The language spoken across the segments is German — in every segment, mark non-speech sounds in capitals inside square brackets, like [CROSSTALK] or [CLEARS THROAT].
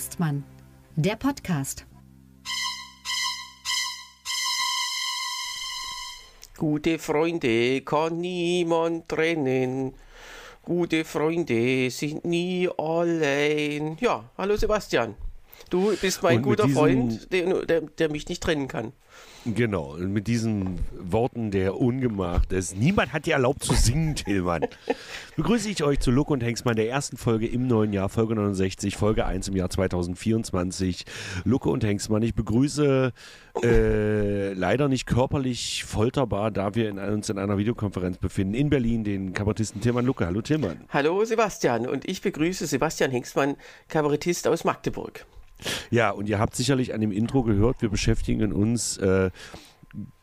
Hengstmann, der Podcast. Gute Freunde kann niemand trennen. Gute Freunde sind nie allein. Ja, hallo Sebastian. Du bist mein guter Freund, der, der, der mich nicht trennen kann. Genau, und mit diesen Worten der Ungemacht ist, niemand hat dir erlaubt zu singen, Tillmann, [LAUGHS] begrüße ich euch zu Luck und Hengstmann der ersten Folge im neuen Jahr, Folge 69, Folge 1 im Jahr 2024. Lucke und Hengstmann, ich begrüße äh, [LAUGHS] leider nicht körperlich folterbar, da wir in, uns in einer Videokonferenz befinden, in Berlin, den Kabarettisten Tillmann Lucke. Hallo Tillmann. Hallo Sebastian und ich begrüße Sebastian Hengstmann, Kabarettist aus Magdeburg. Ja, und ihr habt sicherlich an dem Intro gehört, wir beschäftigen uns äh,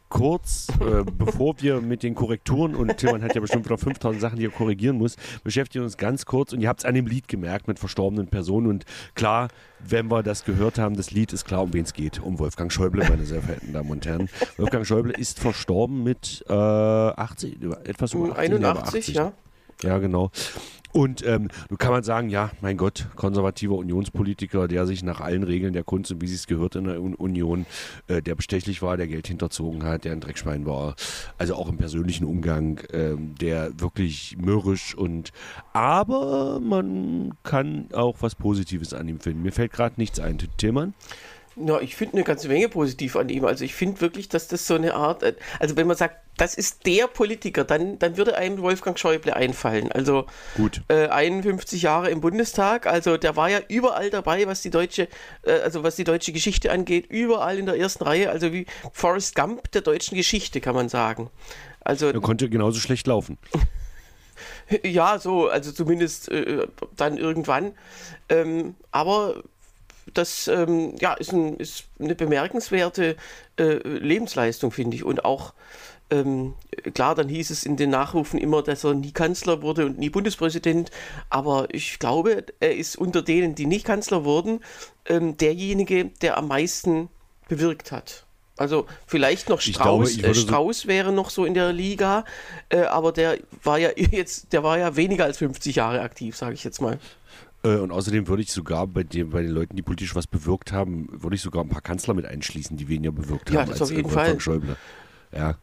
kurz, äh, [LAUGHS] bevor wir mit den Korrekturen, und Tilman hat ja bestimmt wieder 5000 Sachen, die er korrigieren muss, beschäftigen uns ganz kurz und ihr habt es an dem Lied gemerkt mit verstorbenen Personen und klar, wenn wir das gehört haben, das Lied ist klar, um wen es geht, um Wolfgang Schäuble, meine sehr verehrten Damen und Herren. Wolfgang Schäuble ist verstorben mit äh, 80, etwas über 80, 81, 80, ja. Ja, genau. Und ähm, nun kann man sagen, ja, mein Gott, konservativer Unionspolitiker, der sich nach allen Regeln der Kunst und wie sie es gehört in der Union, äh, der bestechlich war, der Geld hinterzogen hat, der ein Dreckschwein war, also auch im persönlichen Umgang, äh, der wirklich mürrisch und aber man kann auch was Positives an ihm finden. Mir fällt gerade nichts ein, Tillmann. Ja, ich finde eine ganze Menge positiv an ihm. Also ich finde wirklich, dass das so eine Art, äh, also wenn man sagt, das ist der Politiker, dann, dann würde einem Wolfgang Schäuble einfallen. Also Gut. Äh, 51 Jahre im Bundestag, also der war ja überall dabei, was die deutsche, äh, also was die deutsche Geschichte angeht, überall in der ersten Reihe, also wie Forrest Gump der deutschen Geschichte, kann man sagen. Also er konnte genauso schlecht laufen. [LAUGHS] ja, so, also zumindest äh, dann irgendwann. Ähm, aber das ähm, ja, ist, ein, ist, eine bemerkenswerte äh, Lebensleistung, finde ich. Und auch, ähm, klar, dann hieß es in den Nachrufen immer, dass er nie Kanzler wurde und nie Bundespräsident. Aber ich glaube, er ist unter denen, die nicht Kanzler wurden, ähm, derjenige, der am meisten bewirkt hat. Also vielleicht noch Strauß, glaube, äh, Strauß so wäre noch so in der Liga, äh, aber der war ja [LAUGHS] jetzt, der war ja weniger als 50 Jahre aktiv, sage ich jetzt mal. Äh, und außerdem würde ich sogar bei, den, bei den Leuten, die politisch was bewirkt haben, würde ich sogar ein paar Kanzler mit einschließen, die weniger bewirkt ja, haben das als auf jeden Fall. Schäuble. Ja.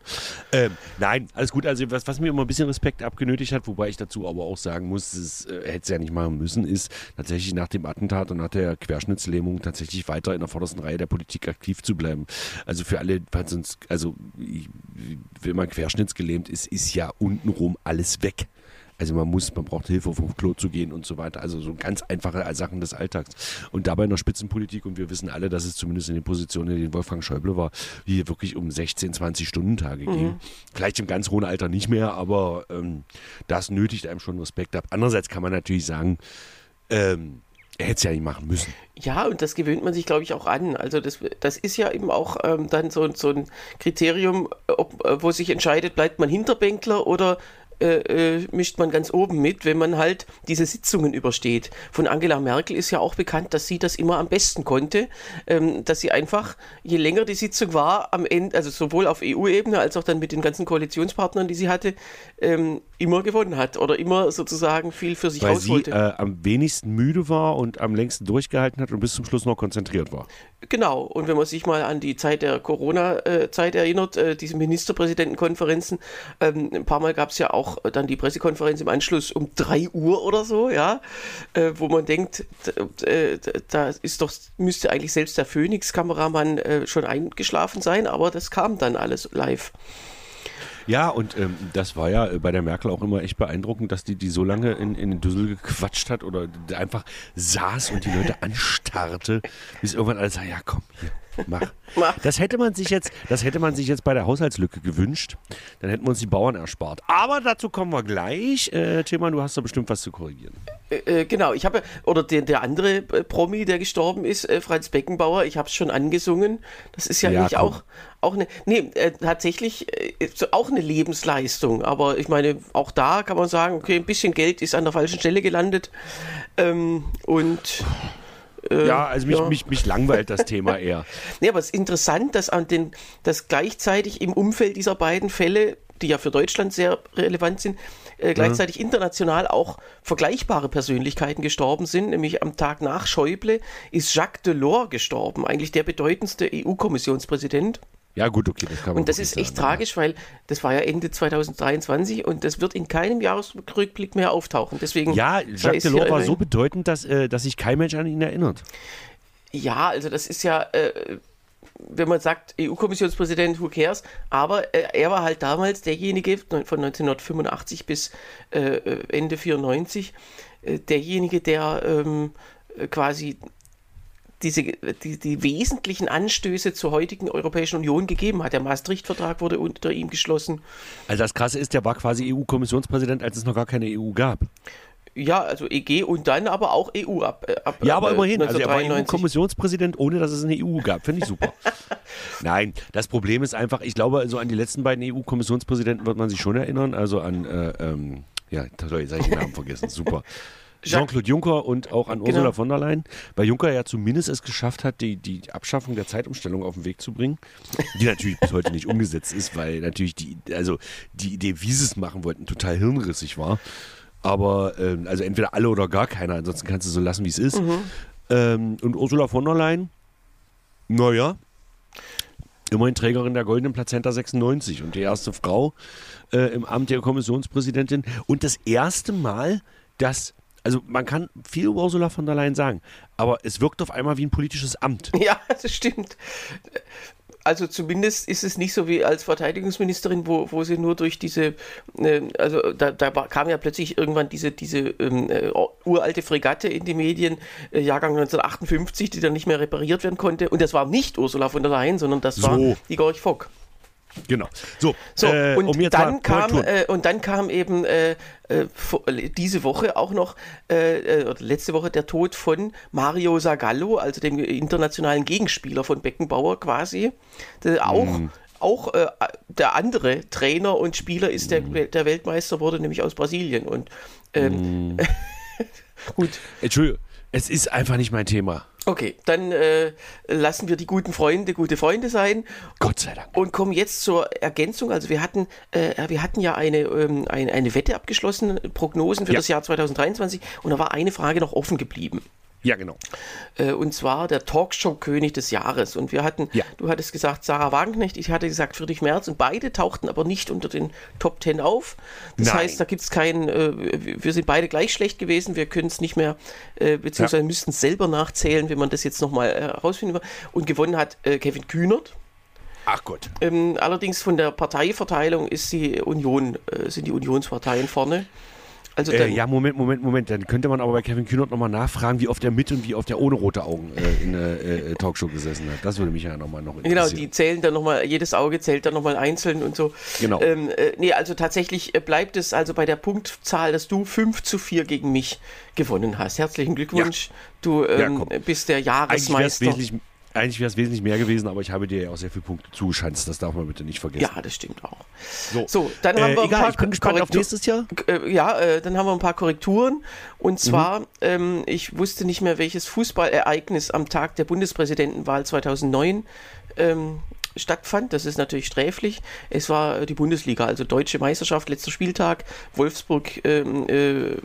Ähm, nein, alles gut. Also, was, was, mir immer ein bisschen Respekt abgenötigt hat, wobei ich dazu aber auch sagen muss, es äh, hätte es ja nicht machen müssen, ist tatsächlich nach dem Attentat und nach der Querschnittslähmung tatsächlich weiter in der vordersten Reihe der Politik aktiv zu bleiben. Also, für alle, sonst, also, wenn man querschnittsgelähmt ist, ist ja untenrum alles weg. Also man muss, man braucht Hilfe, um auf Klo zu gehen und so weiter. Also so ganz einfache Sachen des Alltags. Und dabei in der Spitzenpolitik, und wir wissen alle, dass es zumindest in den Positionen, in denen Wolfgang Schäuble war, hier wirklich um 16, 20 Stunden Tage ging. Mhm. Vielleicht im ganz hohen Alter nicht mehr, aber ähm, das nötigt einem schon Respekt ab. Andererseits kann man natürlich sagen, ähm, er hätte es ja nicht machen müssen. Ja, und das gewöhnt man sich, glaube ich, auch an. Also das, das ist ja eben auch ähm, dann so, so ein Kriterium, ob, äh, wo sich entscheidet, bleibt man Hinterbänkler oder äh, äh, mischt man ganz oben mit, wenn man halt diese Sitzungen übersteht. Von Angela Merkel ist ja auch bekannt, dass sie das immer am besten konnte, ähm, dass sie einfach, je länger die Sitzung war, am Ende, also sowohl auf EU-Ebene als auch dann mit den ganzen Koalitionspartnern, die sie hatte, ähm, immer gewonnen hat oder immer sozusagen viel für sich Weil rausholte. Sie äh, am wenigsten müde war und am längsten durchgehalten hat und bis zum Schluss noch konzentriert war. Genau, und wenn man sich mal an die Zeit der Corona-Zeit erinnert, äh, diese Ministerpräsidentenkonferenzen, ähm, ein paar Mal gab es ja auch dann die Pressekonferenz im Anschluss um 3 Uhr oder so, ja, äh, wo man denkt, äh, da ist doch, müsste eigentlich selbst der Phoenix-Kameramann äh, schon eingeschlafen sein, aber das kam dann alles live. Ja, und ähm, das war ja bei der Merkel auch immer echt beeindruckend, dass die die so lange in, in den Düssel gequatscht hat oder einfach saß und die Leute [LAUGHS] anstarrte, bis irgendwann alles sagt, ja komm, hier, [LAUGHS] mach. Das hätte man sich jetzt, das hätte man sich jetzt bei der Haushaltslücke gewünscht. Dann hätten wir uns die Bauern erspart. Aber dazu kommen wir gleich. Äh, Tilman, du hast da bestimmt was zu korrigieren. Äh, äh genau, ich habe, oder der, der andere äh, Promi, der gestorben ist, äh, Franz Beckenbauer, ich habe es schon angesungen. Das ist ja, ja nicht auch, auch eine, nee, äh, tatsächlich auch eine Lebensleistung. Aber ich meine, auch da kann man sagen, okay, ein bisschen Geld ist an der falschen Stelle gelandet. Ähm, und äh, ja, also mich, ja. Mich, mich langweilt das Thema eher. [LAUGHS] Nee, aber es ist interessant, dass, an den, dass gleichzeitig im Umfeld dieser beiden Fälle die ja für Deutschland sehr relevant sind, äh, gleichzeitig mhm. international auch vergleichbare Persönlichkeiten gestorben sind. Nämlich am Tag nach Schäuble ist Jacques Delors gestorben, eigentlich der bedeutendste EU-Kommissionspräsident. Ja, gut, okay, das kann man Und das ist echt sagen, tragisch, ja. weil das war ja Ende 2023 und das wird in keinem Jahresrückblick mehr auftauchen. Deswegen ja, Jacques Delors war so bedeutend, dass, äh, dass sich kein Mensch an ihn erinnert. Ja, also das ist ja. Äh, wenn man sagt, EU-Kommissionspräsident, who cares? Aber äh, er war halt damals derjenige von 1985 bis äh, Ende 94, äh, derjenige, der ähm, quasi diese, die, die wesentlichen Anstöße zur heutigen Europäischen Union gegeben hat. Der Maastricht-Vertrag wurde unter ihm geschlossen. Also das Krasse ist, der war quasi EU-Kommissionspräsident, als es noch gar keine EU gab. Ja, also EG und dann aber auch EU ab. Äh, ab ja, aber äh, immerhin. Also er war EU-Kommissionspräsident, ohne dass es eine EU gab. Finde ich super. [LAUGHS] Nein, das Problem ist einfach, ich glaube, also an die letzten beiden EU-Kommissionspräsidenten wird man sich schon erinnern. Also an, äh, ähm, ja, sorry, jetzt habe ich den Namen vergessen. Super. [LAUGHS] Jean-Claude Juncker und auch an Ursula genau. von der Leyen, weil Juncker ja zumindest es geschafft hat, die, die Abschaffung der Zeitumstellung auf den Weg zu bringen, die natürlich bis heute nicht umgesetzt ist, weil natürlich die, also die Idee, wie sie es machen wollten, total hirnrissig war. Aber, ähm, also entweder alle oder gar keiner, ansonsten kannst du so lassen, wie es ist. Mhm. Ähm, und Ursula von der Leyen, naja, immerhin Trägerin der Goldenen Plazenta 96 und die erste Frau äh, im Amt der Kommissionspräsidentin und das erste Mal, dass also man kann viel über Ursula von der Leyen sagen, aber es wirkt auf einmal wie ein politisches Amt. [LAUGHS] Ja, das stimmt. Also zumindest ist es nicht so wie als Verteidigungsministerin, wo, wo sie nur durch diese, äh, also da, da kam ja plötzlich irgendwann diese, diese ähm, äh, uralte Fregatte in die Medien, äh, Jahrgang 1958, die dann nicht mehr repariert werden konnte. Und das war nicht Ursula von der Leyen, sondern das so. war die Gorch Fock. Genau. So, so äh, und, um dann kam, äh, und dann kam eben äh, äh diese Woche auch noch, äh, äh, letzte Woche, der Tod von Mario Zagallo, also dem internationalen Gegenspieler von Beckenbauer quasi. Auch. Mm. Auch der andere Trainer und Spieler ist der, mm. der Weltmeister, wurde nämlich aus Brasilien. Und ähm, mm. [LAUGHS] gut. Entschuldigung, es ist einfach nicht mein Thema. Okay, dann äh, lassen wir die guten Freunde gute Freunde sein. Gott sei Dank. Und kommen jetzt zur Ergänzung. Also wir hatten, äh, wir hatten ja eine, ähm, eine, eine Wette abgeschlossen, Prognosen für ja. das Jahr 2023 und da war eine Frage noch offen geblieben. Ja, genau. Äh, und zwar der Talkshow-König des Jahres. Und wir hatten, ja. du hattest gesagt Sarah Wagenknecht, ich hatte gesagt Friedrich Merz und beide tauchten aber nicht unter den Top Ten auf. Das Nein. heißt, da gibt es keinen, äh, wir sind beide gleich schlecht gewesen, wir können es nicht mehr, äh, beziehungsweise ja. müssten es selber nachzählen, wenn man das jetzt nochmal herausfinden will. Und gewonnen hat Kevin Kühnert. Ach Gott. Ähm, allerdings von der Parteiverteilung ist die Union, sind die Unionsparteien vorne. Also äh, ja, Moment, Moment, Moment. Dann könnte man aber bei Kevin Kühnert nochmal nachfragen, wie oft er mit und wie oft er ohne rote Augen äh, in der äh, äh, Talkshow gesessen hat. Das würde mich ja nochmal noch interessieren. Genau, die zählen dann nochmal, jedes Auge zählt dann nochmal einzeln und so. Genau. Ähm, äh, nee, also tatsächlich äh, bleibt es also bei der Punktzahl, dass du 5 zu 4 gegen mich gewonnen hast. Herzlichen Glückwunsch. Ja. Du ähm, ja, bist der Jahresmeister. Eigentlich eigentlich wäre es wesentlich mehr gewesen, aber ich habe dir ja auch sehr viele Punkte zugeschanzt. Das darf man bitte nicht vergessen. Ja, das stimmt auch. So, so dann haben äh, wir ein egal, paar ich bin gespannt auf nächstes Jahr. Äh, ja, äh, dann haben wir ein paar Korrekturen. Und zwar, mhm. ähm, ich wusste nicht mehr, welches Fußballereignis am Tag der Bundespräsidentenwahl 2009 ähm, stattfand. Das ist natürlich sträflich. Es war die Bundesliga, also deutsche Meisterschaft, letzter Spieltag. Wolfsburg ähm, äh,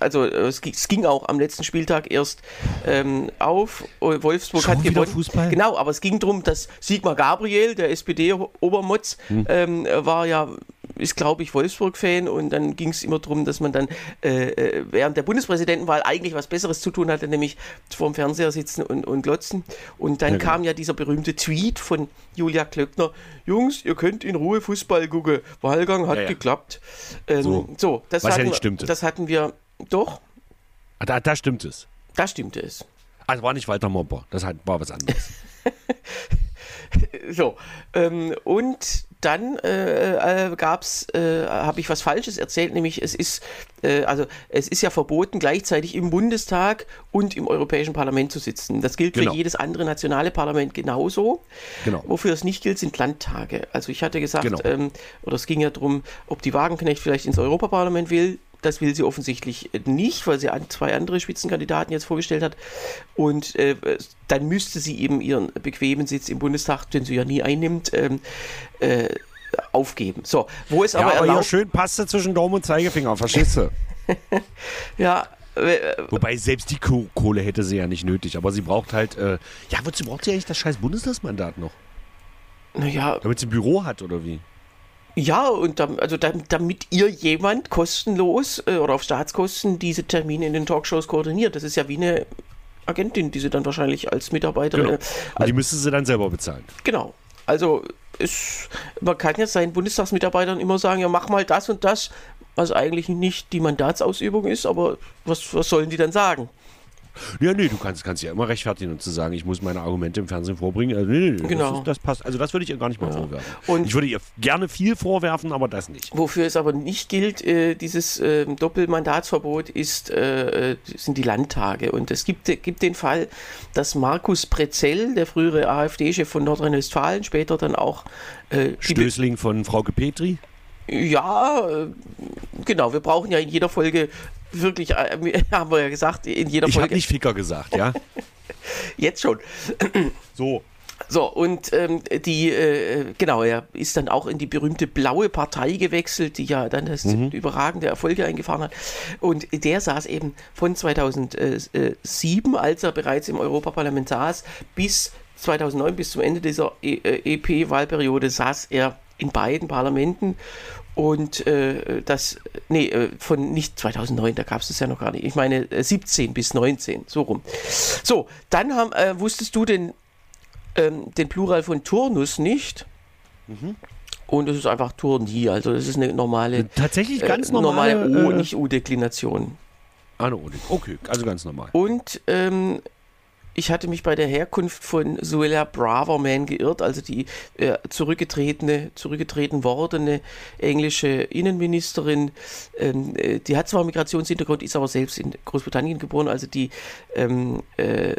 also äh, es, ging auch am letzten Spieltag erst ähm, auf. Wolfsburg Schon hat gewonnen. Fußball? Genau, aber es ging darum, dass Sigmar Gabriel, der SPD-Obermotz, hm. ähm, war ja ist, glaube ich, Wolfsburg-Fan und dann ging es immer darum, dass man dann äh, äh, während der Bundespräsidentenwahl eigentlich was Besseres zu tun hatte, nämlich vor dem Fernseher sitzen und, und glotzen. Und dann ja, kam ja dieser berühmte Tweet von Julia Klöckner: Jungs, ihr könnt in Ruhe Fußball gucken. Wahlgang hat ja, ja. geklappt. Ähm, so, so, das, was hatten, ja nicht stimmte. das hatten wir doch. Ah, da, da stimmt es. Da stimmte es. Also war nicht Walter Momper, das war was anderes. [LAUGHS] so, ähm, und dann äh, äh, gab's, äh, habe ich was Falsches erzählt, nämlich es ist, äh, also es ist ja verboten, gleichzeitig im Bundestag und im Europäischen Parlament zu sitzen. Das gilt genau. für jedes andere nationale Parlament genauso. Genau. Wofür es nicht gilt, sind Landtage. Also ich hatte gesagt, genau. ähm, oder es ging ja darum, ob die Wagenknecht vielleicht ins Europaparlament will. Das will sie offensichtlich nicht, weil sie zwei andere Spitzenkandidaten jetzt vorgestellt hat. Und äh, dann müsste sie eben ihren bequemen Sitz im Bundestag, den sie ja nie einnimmt, ähm, äh, aufgeben. So, wo es Ja, aber aber erlaubt, schön Paste zwischen Daumen und Zeigefinger, verstehst du? [LAUGHS] ja, äh, Wobei selbst die Ko- Kohle hätte sie ja nicht nötig, aber sie braucht halt, äh, ja, wozu braucht sie eigentlich das scheiß Bundestagsmandat noch? naja, Damit sie ein Büro hat oder wie? Ja, und dam, also dam, damit ihr jemand kostenlos äh, oder auf Staatskosten diese Termine in den Talkshows koordiniert. Das ist ja wie eine Agentin, die sie dann wahrscheinlich als Mitarbeiterin. Genau. Und die müsste sie dann selber bezahlen. Genau. Also es, man kann ja seinen Bundestagsmitarbeitern immer sagen, ja mach mal das und das, was eigentlich nicht die Mandatsausübung ist, aber was, was sollen die dann sagen? Ja, nee, du kannst, kannst ja immer rechtfertigen und zu sagen, ich muss meine Argumente im Fernsehen vorbringen. Also, nee, nee, Genau. das, ist, das passt. Also das würde ich ihr gar nicht mal vorwerfen. Und- ich würde ihr gerne viel vorwerfen, aber das nicht. Wofür es aber nicht gilt, äh, dieses äh, Doppelmandatsverbot, ist, äh, äh, sind die Landtage. Und es gibt, gibt den Fall, dass Markus Prezell, der frühere AfD-Chef von Nordrhein-Westfalen, später dann auch äh, Stößling von Frauke Petri. Ja, äh, genau. Wir brauchen ja in jeder Folge wirklich, äh, [LAUGHS] haben wir ja gesagt, in jeder Ich habe Folge. nicht Ficker gesagt, ja? [LAUGHS] Jetzt schon. [CLEARS THROAT] So. So, und ähm, die, äh, genau, er ist dann auch in die berühmte blaue Partei gewechselt, die ja dann das überragende Erfolge eingefahren hat. Und der saß eben von 2007, als er bereits im Europaparlament saß, bis 2009, bis zum Ende dieser E- äh, EP-Wahlperiode, saß er in beiden Parlamenten. Und äh, das, nee, äh, von nicht 2009, da gab es das ja noch gar nicht. Ich meine äh, 17 bis 19, so rum. So, dann haben, äh, wusstest du den ähm, den Plural von Turnus nicht. Und es ist einfach Turni, also das ist eine normale, Tatsächlich ganz äh, normale, normale O, äh, nicht U-Deklination. Ah, no, okay, also ganz normal. Und ähm, ich hatte mich bei der Herkunft von Suella Braverman geirrt, also die äh, zurückgetretene, zurückgetreten wordene englische Innenministerin. Ähm, äh, die hat zwar Migrationshintergrund, ist aber selbst in Großbritannien geboren, also die ähm, äh,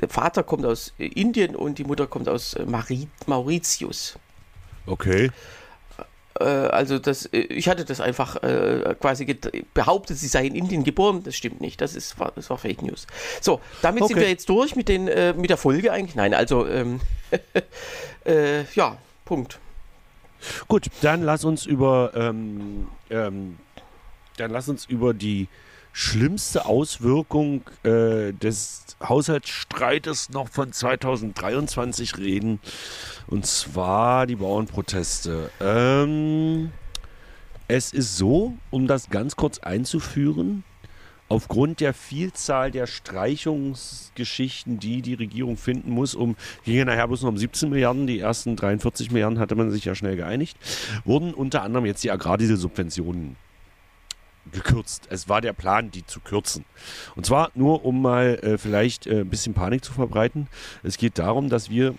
der Vater kommt aus äh, Indien und die Mutter kommt aus äh, Mauritius. Okay. Äh, also das, äh, ich hatte das einfach äh, quasi behauptet, sie sei in Indien geboren. Das stimmt nicht. Das ist war, das war Fake News. So, damit sind Okay. wir jetzt durch mit den mit der Folge eigentlich. Nein, also ähm, [LAUGHS] äh, ja, Punkt. Gut, dann lass uns über ähm, ähm, dann lass uns über die schlimmste Auswirkung äh, des Haushaltsstreites noch von 2023 reden. Und zwar die Bauernproteste. Ähm, es ist so, um das ganz kurz einzuführen, aufgrund der Vielzahl der Streichungsgeschichten, die die Regierung finden muss, um, ging ja nachher bloß noch um 17 Milliarden, die ersten 43 Milliarden hatte man sich ja schnell geeinigt, wurden unter anderem jetzt die Agrardieselsubventionen gekürzt. Es war der Plan, die zu kürzen. Und zwar nur, um mal äh, vielleicht äh, ein bisschen Panik zu verbreiten. Es geht darum, dass wir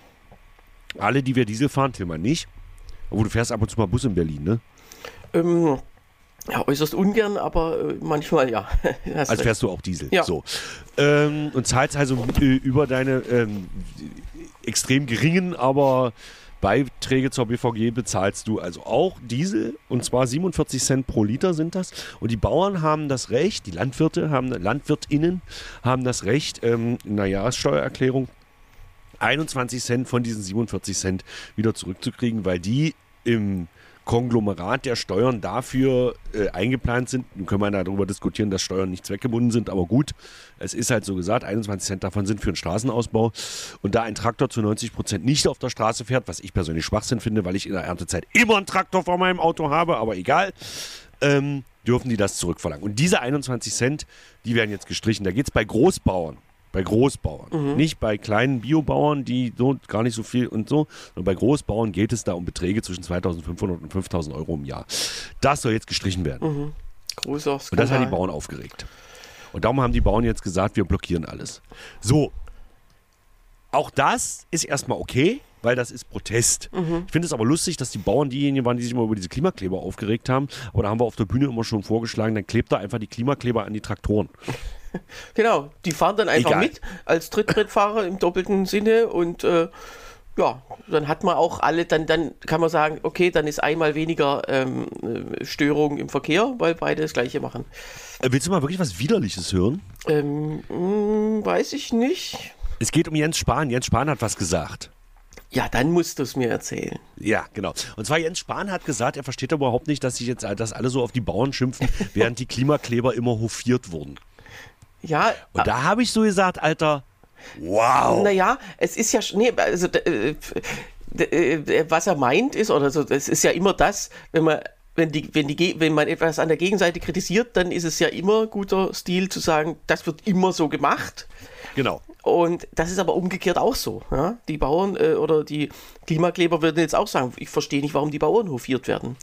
alle, die wir Diesel fahren, Tilman nicht, obwohl du fährst ab und zu mal Bus in Berlin, ne? Ähm, ja, äußerst ungern, aber äh, manchmal ja. [LAUGHS] Also recht. fährst du auch Diesel. Ja. So. Ähm, und zahlst also äh, über deine ähm, extrem geringen, aber Beiträge zur BVG bezahlst du also auch Diesel und zwar 47 Cent pro Liter sind das. Und die Bauern haben das Recht, die Landwirte haben, LandwirtInnen haben das Recht, ähm, in der Jahressteuererklärung 21 Cent von diesen 47 Cent wieder zurückzukriegen, weil die im Konglomerat der Steuern dafür äh, eingeplant sind. Nun können wir darüber diskutieren, dass Steuern nicht zweckgebunden sind, aber gut, es ist halt so gesagt, 21 Cent davon sind für den Straßenausbau. Und da ein Traktor zu 90 Prozent nicht auf der Straße fährt, was ich persönlich Schwachsinn finde, weil ich in der Erntezeit immer einen Traktor vor meinem Auto habe, aber egal, ähm, dürfen die das zurückverlangen. Und diese 21 Cent, die werden jetzt gestrichen. Da geht es bei Großbauern. Bei Großbauern. Nicht bei kleinen Biobauern, die so gar nicht so viel und so, sondern bei Großbauern geht es da um Beträge zwischen 2500 und 5000 Euro im Jahr. Das soll jetzt gestrichen werden. Großer Und das hat die Skandal. Bauern aufgeregt. Und darum haben die Bauern jetzt gesagt, wir blockieren alles. So. Auch das ist erstmal okay, weil das ist Protest. Ich finde es aber lustig, dass die Bauern diejenigen waren, die sich immer über diese Klimakleber aufgeregt haben. Aber da haben wir auf der Bühne immer schon vorgeschlagen, dann klebt da einfach die Klimakleber an die Traktoren. [LAUGHS] Genau, die fahren dann einfach Egal. mit als Trittbrettfahrer im doppelten Sinne und äh, ja, dann hat man auch alle, dann, dann kann man sagen, okay, dann ist einmal weniger ähm, äh, Störung im Verkehr, weil beide das gleiche machen. Äh, willst du mal wirklich was Widerliches hören? Ähm, mh, weiß ich nicht. Es geht um Jens Spahn. Jens Spahn hat was gesagt. Ja, dann musst du es mir erzählen. Ja, genau. Und zwar Jens Spahn hat gesagt, er versteht aber überhaupt nicht, dass sich jetzt dass alle so auf die Bauern schimpfen, [LAUGHS] während die Klimakleber immer hofiert wurden. Ja. Und da habe ich so gesagt, Alter, wow. Naja, es ist ja, nee, also, äh, äh, was er meint ist, oder so, es ist ja immer das, wenn man wenn, die, wenn, die, wenn man etwas an der Gegenseite kritisiert, dann ist es ja immer guter Stil zu sagen, das wird immer so gemacht. Genau. Und das ist aber umgekehrt auch so. Ja? Die Bauern äh, oder die Klimakleber würden jetzt auch sagen, ich verstehe nicht, warum die Bauern hofiert werden.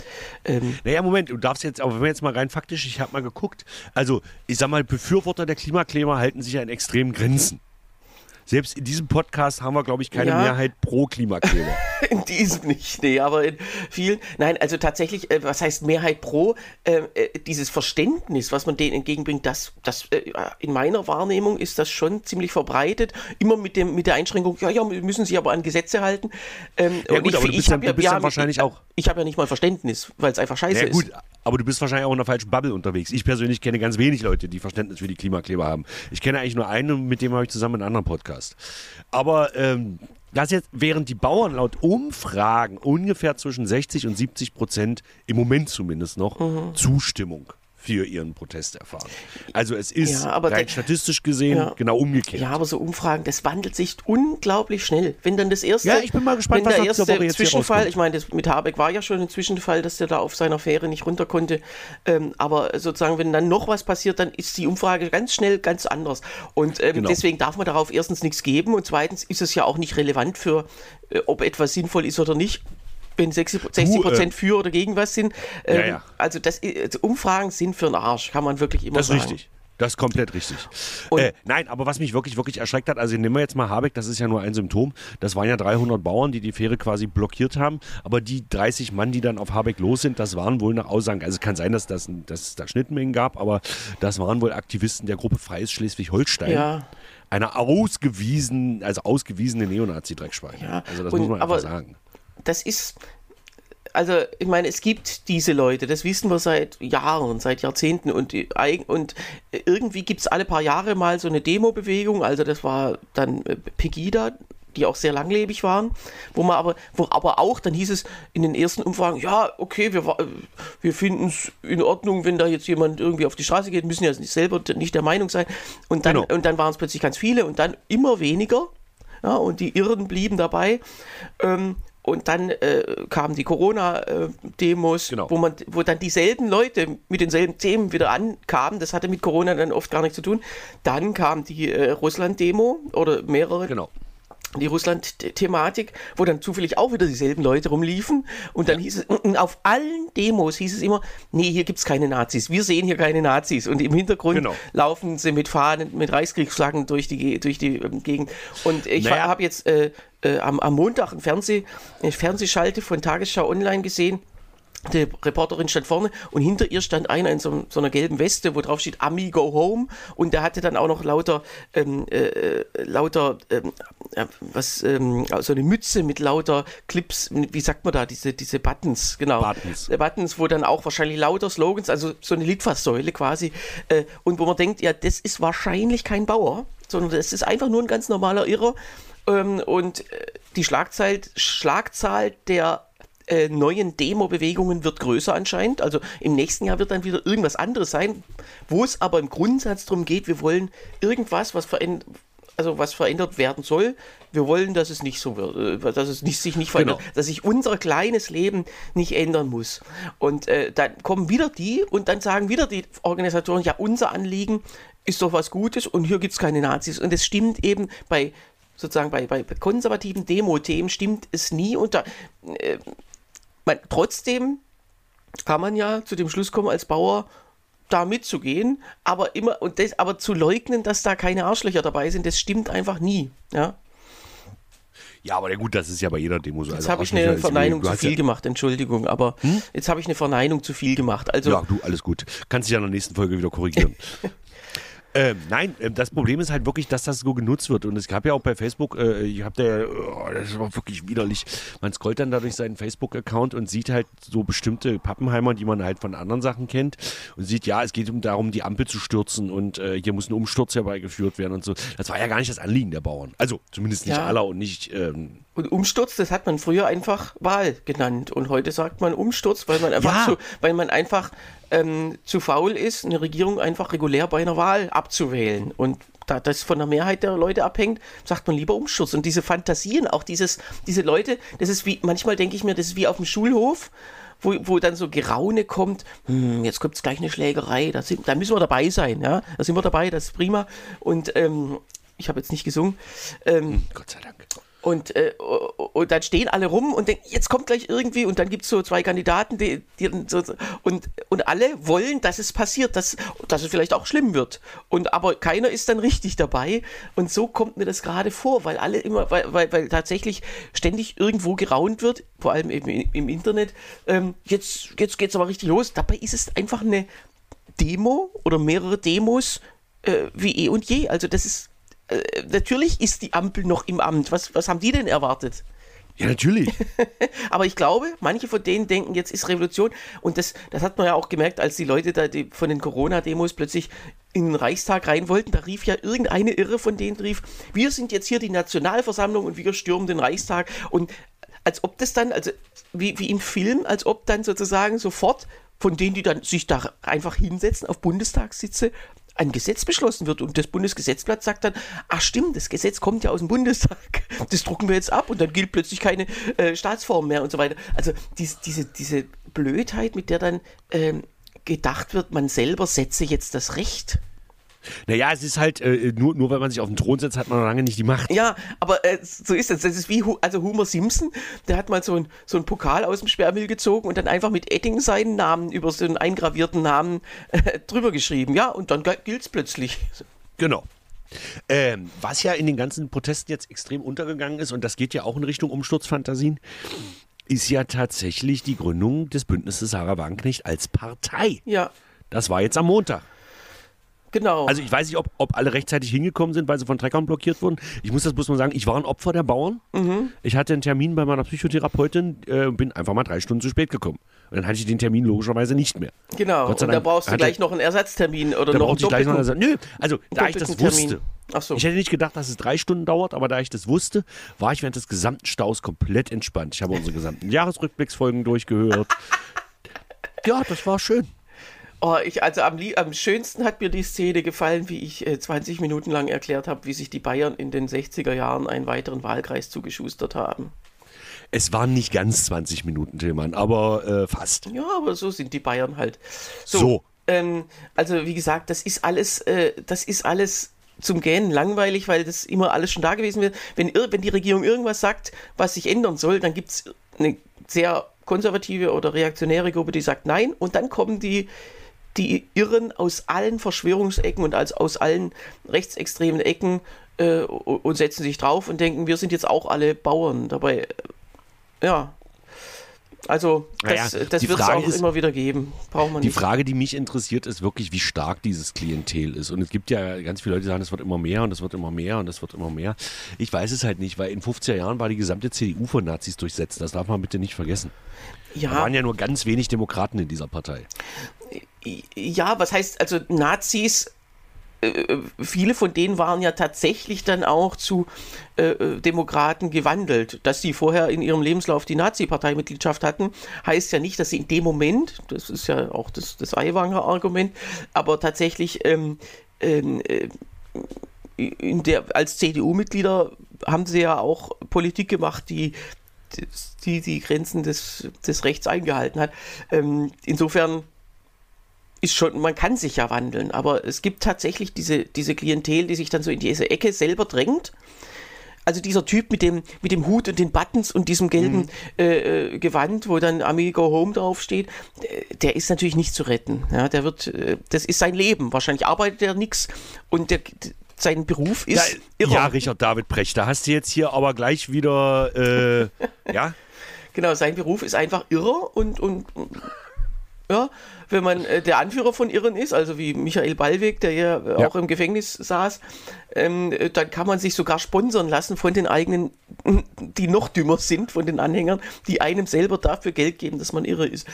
Ähm, naja, Moment, du darfst jetzt, aber wenn wir jetzt mal rein faktisch, ich habe mal geguckt, also ich sag mal, Befürworter der Klimakleber halten sich ja in extremen Grenzen. Selbst in diesem Podcast haben wir, glaube ich, keine ja. Mehrheit pro Klimakleber. [LAUGHS] in diesem nicht, nee, aber in vielen. Nein, also tatsächlich, äh, was heißt Mehrheit pro? Ähm, äh, dieses Verständnis, was man denen entgegenbringt, das, das äh, in meiner Wahrnehmung ist das schon ziemlich verbreitet. Immer mit, dem, mit der Einschränkung, ja, ja, müssen sich aber an Gesetze halten. Ähm, ja, gut, ich, aber du bist, ich dann, ja, du bist ja, dann wahrscheinlich ich, auch. Ich habe ja nicht mal Verständnis, weil es einfach scheiße ja, gut, ist. Aber du bist wahrscheinlich auch in einer falschen Bubble unterwegs. Ich persönlich kenne ganz wenig Leute, die Verständnis für die Klimakleber haben. Ich kenne eigentlich nur einen, mit dem habe ich zusammen einen anderen Podcast. Aber ähm, das jetzt, während die Bauern laut Umfragen ungefähr zwischen 60 und 70 Prozent, im Moment zumindest noch, mhm. Zustimmung für ihren Protest erfahren. Also es ist ja, rein statistisch gesehen ja, genau umgekehrt. Ja, aber so Umfragen, das wandelt sich unglaublich schnell. Wenn dann das erste, ja, ich bin mal gespannt, wenn der erste Zwischenfall, ich meine, mit Habeck war ja schon ein Zwischenfall, dass der da auf seiner Fähre nicht runter konnte. Ähm, aber sozusagen, wenn dann noch was passiert, dann ist die Umfrage ganz schnell ganz anders. Und ähm, genau. deswegen darf man darauf erstens nichts geben und zweitens ist es ja auch nicht relevant für, äh, ob etwas sinnvoll ist oder nicht wenn 60 Prozent äh, für oder gegen was sind. Ähm, ja, ja. Also, das, also Umfragen sind für den Arsch, kann man wirklich immer das sagen. Das ist richtig. Das ist komplett richtig. Äh, nein, aber was mich wirklich, wirklich erschreckt hat, also nehmen wir jetzt mal Habeck, das ist ja nur ein Symptom. Das waren ja 300 Bauern, die die Fähre quasi blockiert haben. Aber die 30 Mann, die dann auf Habeck los sind, das waren wohl nach Aussagen, also es kann sein, dass, das, dass es da Schnittmengen gab, aber das waren wohl Aktivisten der Gruppe Freies Schleswig-Holstein. Ja. Eine ausgewiesen, also ausgewiesene Neonazi-Dreckschweine. Ja. Also das Und, muss man einfach sagen das ist, also ich meine, es gibt diese Leute, das wissen wir seit Jahren, seit Jahrzehnten und, und irgendwie gibt es alle paar Jahre mal so eine Demo-Bewegung, also das war dann äh, Pegida, die auch sehr langlebig waren, wo man aber, wo aber auch, dann hieß es in den ersten Umfragen, ja, okay, wir, wir finden es in Ordnung, wenn da jetzt jemand irgendwie auf die Straße geht, müssen ja selber nicht der Meinung sein. Und dann, genau. dann waren es plötzlich ganz viele und dann immer weniger. Ja, und die Irren blieben dabei. Ähm, und dann äh, kamen die Corona-Demos, genau. wo, man, wo dann dieselben Leute mit denselben Themen wieder ankamen. Das hatte mit Corona dann oft gar nichts zu tun. Dann kam die äh, Russland-Demo oder mehrere. Genau die Russland-Thematik, wo dann zufällig auch wieder dieselben Leute rumliefen. Und dann ja. hieß es, auf allen Demos hieß es immer, nee, hier gibt es keine Nazis. Wir sehen hier keine Nazis. Und im Hintergrund genau. laufen sie mit Fahnen, mit Reichskriegsflaggen durch die, durch die ähm, Gegend. Und ich naja. habe jetzt äh, äh, am, am Montag ein Fernseh, eine Fernsehschalte von Tagesschau Online gesehen die Reporterin stand vorne und hinter ihr stand einer in so, so, einer gelben Weste, wo drauf steht Ami Go Home und der hatte dann auch noch lauter ähm, äh, lauter ähm, äh, was ähm, so eine Mütze mit lauter Clips, wie sagt man da diese diese Buttons genau. Buttons, äh, Buttons wo dann auch wahrscheinlich lauter Slogans, also so eine Litfaßsäule quasi äh, und wo man denkt, ja das ist wahrscheinlich kein Bauer, sondern das ist einfach nur ein ganz normaler Irrer. Ähm, und äh, die Schlagzahl Schlagzahl der äh, neuen Demo-Bewegungen wird größer anscheinend. Also im nächsten Jahr wird dann wieder irgendwas anderes sein, wo es aber im Grundsatz darum geht, wir wollen irgendwas, was verändert also was verändert werden soll. Wir wollen, dass es nicht so wird, äh, dass es nicht, sich nicht verändert, genau. dass sich unser kleines Leben nicht ändern muss. Und äh, dann kommen wieder die und dann sagen wieder die Organisatoren, ja, unser Anliegen ist doch was Gutes und hier gibt es keine Nazis. Und es stimmt eben bei sozusagen bei, bei konservativen Demo-Themen stimmt es nie. Und da, äh, man, trotzdem kann man ja zu dem Schluss kommen als Bauer, da mitzugehen, aber immer und das, aber zu leugnen, dass da keine Arschlöcher dabei sind, das stimmt einfach nie. Ja. Ja, aber gut, das ist ja bei jeder Demo so. Jetzt also habe ich eine Verneinung zu viel ja gemacht, Entschuldigung, aber hm? jetzt habe ich eine Verneinung zu viel gemacht. Also ja, du, alles gut. Kannst dich ja in der nächsten Folge wieder korrigieren. [LAUGHS] Ähm, nein, äh, das Problem ist halt wirklich, dass das so genutzt wird. Und es gab ja auch bei Facebook, äh, ich habe da, oh, das war wirklich widerlich. Man scrollt dann dadurch seinen Facebook-Account und sieht halt so bestimmte Pappenheimer, die man halt von anderen Sachen kennt. Und sieht, ja, es geht um darum, die Ampel zu stürzen und äh, hier muss ein Umsturz herbeigeführt werden und so. Das war ja gar nicht das Anliegen der Bauern. Also zumindest nicht ja. aller und nicht. Ähm, Und Umsturz, das hat man früher einfach Wahl genannt. Und heute sagt man Umsturz, weil man einfach, Ja. zu, weil man einfach ähm, zu faul ist, eine Regierung einfach regulär bei einer Wahl abzuwählen. Und da das von der Mehrheit der Leute abhängt, sagt man lieber Umsturz. Und diese Fantasien, auch dieses, diese Leute, das ist wie, manchmal denke ich mir, das ist wie auf dem Schulhof, wo, wo dann so Geraune kommt, hm, jetzt kommt gleich eine Schlägerei, da, sind, da müssen wir dabei sein, ja. Da sind wir dabei, das ist prima. Und ähm, ich habe jetzt nicht gesungen. Ähm, Gott sei Dank. Und, äh, und dann stehen alle rum und denken, jetzt kommt gleich irgendwie und dann gibt es so zwei Kandidaten, die, die so, und, und alle wollen, dass es passiert, dass, dass es vielleicht auch schlimm wird. Und aber keiner ist dann richtig dabei. Und so kommt mir das gerade vor, weil alle immer, weil, weil, weil tatsächlich ständig irgendwo geraunt wird, vor allem eben im, Internet. Ähm, jetzt, jetzt geht's aber richtig los. Dabei ist es einfach eine Demo oder mehrere Demos äh, wie eh und je. Also das ist äh, natürlich ist die Ampel noch im Amt. Was, was haben die denn erwartet? Ja, natürlich. [LAUGHS] Aber ich glaube, manche von denen denken, jetzt ist Revolution. Und das, das hat man ja auch gemerkt, als die Leute da die, von den Corona-Demos plötzlich in den Reichstag rein wollten. Da rief ja irgendeine Irre von denen, rief, wir sind jetzt hier die Nationalversammlung und wir stürmen den Reichstag. Und als ob das dann, also wie, wie im Film, als ob dann sozusagen sofort von denen, die dann sich da einfach hinsetzen auf Bundestagssitze, ein Gesetz beschlossen wird und das Bundesgesetzblatt sagt dann, ach stimmt, das Gesetz kommt ja aus dem Bundestag, [LAUGHS] das drucken wir jetzt ab und dann gilt plötzlich keine äh, Staatsform mehr und so weiter. Also dies, diese, diese Blödheit, mit der dann ähm, gedacht wird, man selber setze jetzt das Recht. Naja, es ist halt, äh, nur, nur weil man sich auf den Thron setzt, hat man noch lange nicht die Macht. Ja, aber äh, so ist es. Das ist wie also Homer Simpson, der hat mal so ein, so ein Pokal aus dem Sperrmüll gezogen und dann einfach mit Edding seinen Namen über so einen eingravierten Namen äh, drüber geschrieben. Ja, und dann gilt es plötzlich. Genau. Ähm, was ja in den ganzen Protesten jetzt extrem untergegangen ist, und das geht ja auch in Richtung Umsturzfantasien, ist ja tatsächlich die Gründung des Bündnisses Sarah Wagenknecht als Partei. Ja, Das war jetzt am Montag. Genau. Also ich weiß nicht, ob, ob alle rechtzeitig hingekommen sind, weil sie von Treckern blockiert wurden. Ich muss das bloß mal sagen, ich war ein Opfer der Bauern. Ich hatte einen Termin bei meiner Psychotherapeutin äh, und bin einfach mal drei Stunden zu spät gekommen. Und dann hatte ich den Termin logischerweise nicht mehr. Genau, und da brauchst du gleich noch einen Ersatztermin oder Da noch einen ich gleich noch doppelten. eine Nö, also da ich das wusste. So. Ich hätte nicht gedacht, dass es drei Stunden dauert, aber da ich das wusste, war ich während des gesamten Staus komplett entspannt. Ich habe unsere gesamten Jahresrückblicksfolgen durchgehört. [LAUGHS] ja, das war schön. Oh, ich, also am, am schönsten hat mir die Szene gefallen, wie ich äh, 20 Minuten lang erklärt habe, wie sich die Bayern in den 60er Jahren einen weiteren Wahlkreis zugeschustert haben. Es waren nicht ganz 20 Minuten, Tillmann, aber äh, fast. Ja, aber so sind die Bayern halt. So. Ähm, also wie gesagt, das ist alles, äh, das ist alles zum Gähnen langweilig, weil das immer alles schon da gewesen wird. Wenn, wenn die Regierung irgendwas sagt, was sich ändern soll, dann gibt es eine sehr konservative oder reaktionäre Gruppe, die sagt nein. Und dann kommen die, die Irren aus allen Verschwörungsecken und als, aus allen rechtsextremen Ecken äh, und setzen sich drauf und denken, wir sind jetzt auch alle Bauern. Dabei, äh, ja. Also, Naja, das, das die wird es auch ist- immer wieder geben. Braucht man Die nicht. Frage, die mich interessiert, ist wirklich, wie stark dieses Klientel ist. Und es gibt ja ganz viele Leute, die sagen, es wird immer mehr und es wird immer mehr und es wird immer mehr. Ich weiß es halt nicht, weil in 50er Jahren war die gesamte CDU von Nazis durchsetzt. Das darf man bitte nicht vergessen. Da Ja, waren ja nur ganz wenig Demokraten in dieser Partei. Ja, was heißt, also Nazis, äh, viele von denen waren ja tatsächlich dann auch zu äh, äh, Demokraten gewandelt. Dass sie vorher in ihrem Lebenslauf die Nazi-Parteimitgliedschaft hatten, heißt ja nicht, dass sie in dem Moment, das ist ja auch das, das Aiwanger Argument, aber tatsächlich ähm, ähm, äh, in der, als CDU-Mitglieder haben sie ja auch Politik gemacht, die die, die Grenzen des, des Rechts eingehalten hat. Ähm, insofern ist schon, man kann sich ja wandeln, aber es gibt tatsächlich diese, diese Klientel, die sich dann so in diese Ecke selber drängt. Also dieser Typ mit dem, mit dem Hut und den Buttons und diesem gelben äh, äh, Gewand, wo dann Amigo Home draufsteht, der, ist natürlich nicht zu retten. Ja, der wird, äh, das ist sein Leben. Wahrscheinlich arbeitet er nichts und der, sein Beruf ist irre. ja, Richard David Brecht, da hast du jetzt hier aber gleich wieder, äh, [LAUGHS] ja, Genau, sein Beruf ist einfach irre und, und ja, wenn man äh, der Anführer von Irren ist, also wie Michael Ballweg, der ja, äh, Ja. auch im Gefängnis saß, ähm, äh, dann kann man sich sogar sponsern lassen von den eigenen, [LAUGHS] die noch dümmer sind, von den Anhängern, die einem selber dafür Geld geben, dass man irre ist.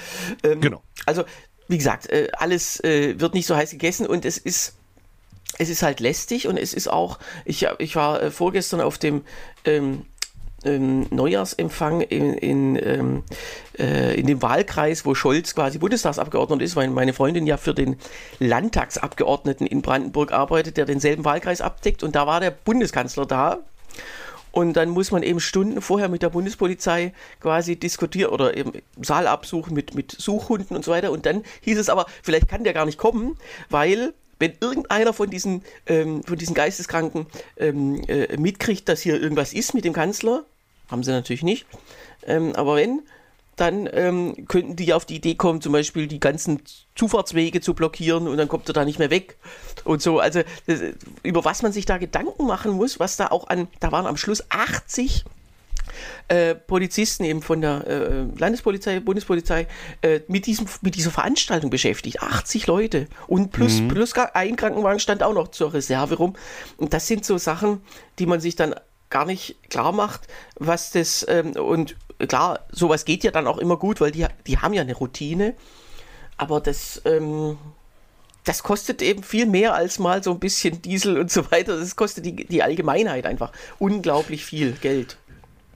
Ähm, Genau. Also, wie gesagt, äh, alles wird nicht so heiß gegessen und es ist es ist halt lästig und es ist auch, ich, ich war vorgestern auf dem ähm, ähm, Neujahrsempfang in, in, ähm, äh, in dem Wahlkreis, wo Scholz quasi Bundestagsabgeordneter ist, weil meine Freundin ja für den Landtagsabgeordneten in Brandenburg arbeitet, der denselben Wahlkreis abdeckt. Und da war der Bundeskanzler da. Und dann muss man eben Stunden vorher mit der Bundespolizei quasi diskutieren oder eben Saal absuchen mit, mit Suchhunden und so weiter. Und dann hieß es aber, vielleicht kann der gar nicht kommen, weil wenn irgendeiner von diesen, ähm, von diesen Geisteskranken ähm, äh, mitkriegt, dass hier irgendwas ist mit dem Kanzler, haben sie natürlich nicht, ähm, aber wenn, dann ähm, könnten die auf die Idee kommen, zum Beispiel die ganzen Zufahrtswege zu blockieren und dann kommt er da nicht mehr weg und so. Also das, über was man sich da Gedanken machen muss, was da auch an, da waren am Schluss 80 äh, Polizisten eben von der äh, Landespolizei, Bundespolizei äh, mit, diesem, mit dieser Veranstaltung beschäftigt. 80 Leute. Und plus, mhm. plus ein Krankenwagen stand auch noch zur Reserve rum. Und das sind so Sachen, die man sich dann gar nicht klar macht, was das, ähm, und klar, sowas geht ja dann auch immer gut, weil die, die haben ja eine Routine. Aber das, ähm, das kostet eben viel mehr als mal so ein bisschen Diesel und so weiter. Das kostet die, die Allgemeinheit einfach unglaublich viel Geld.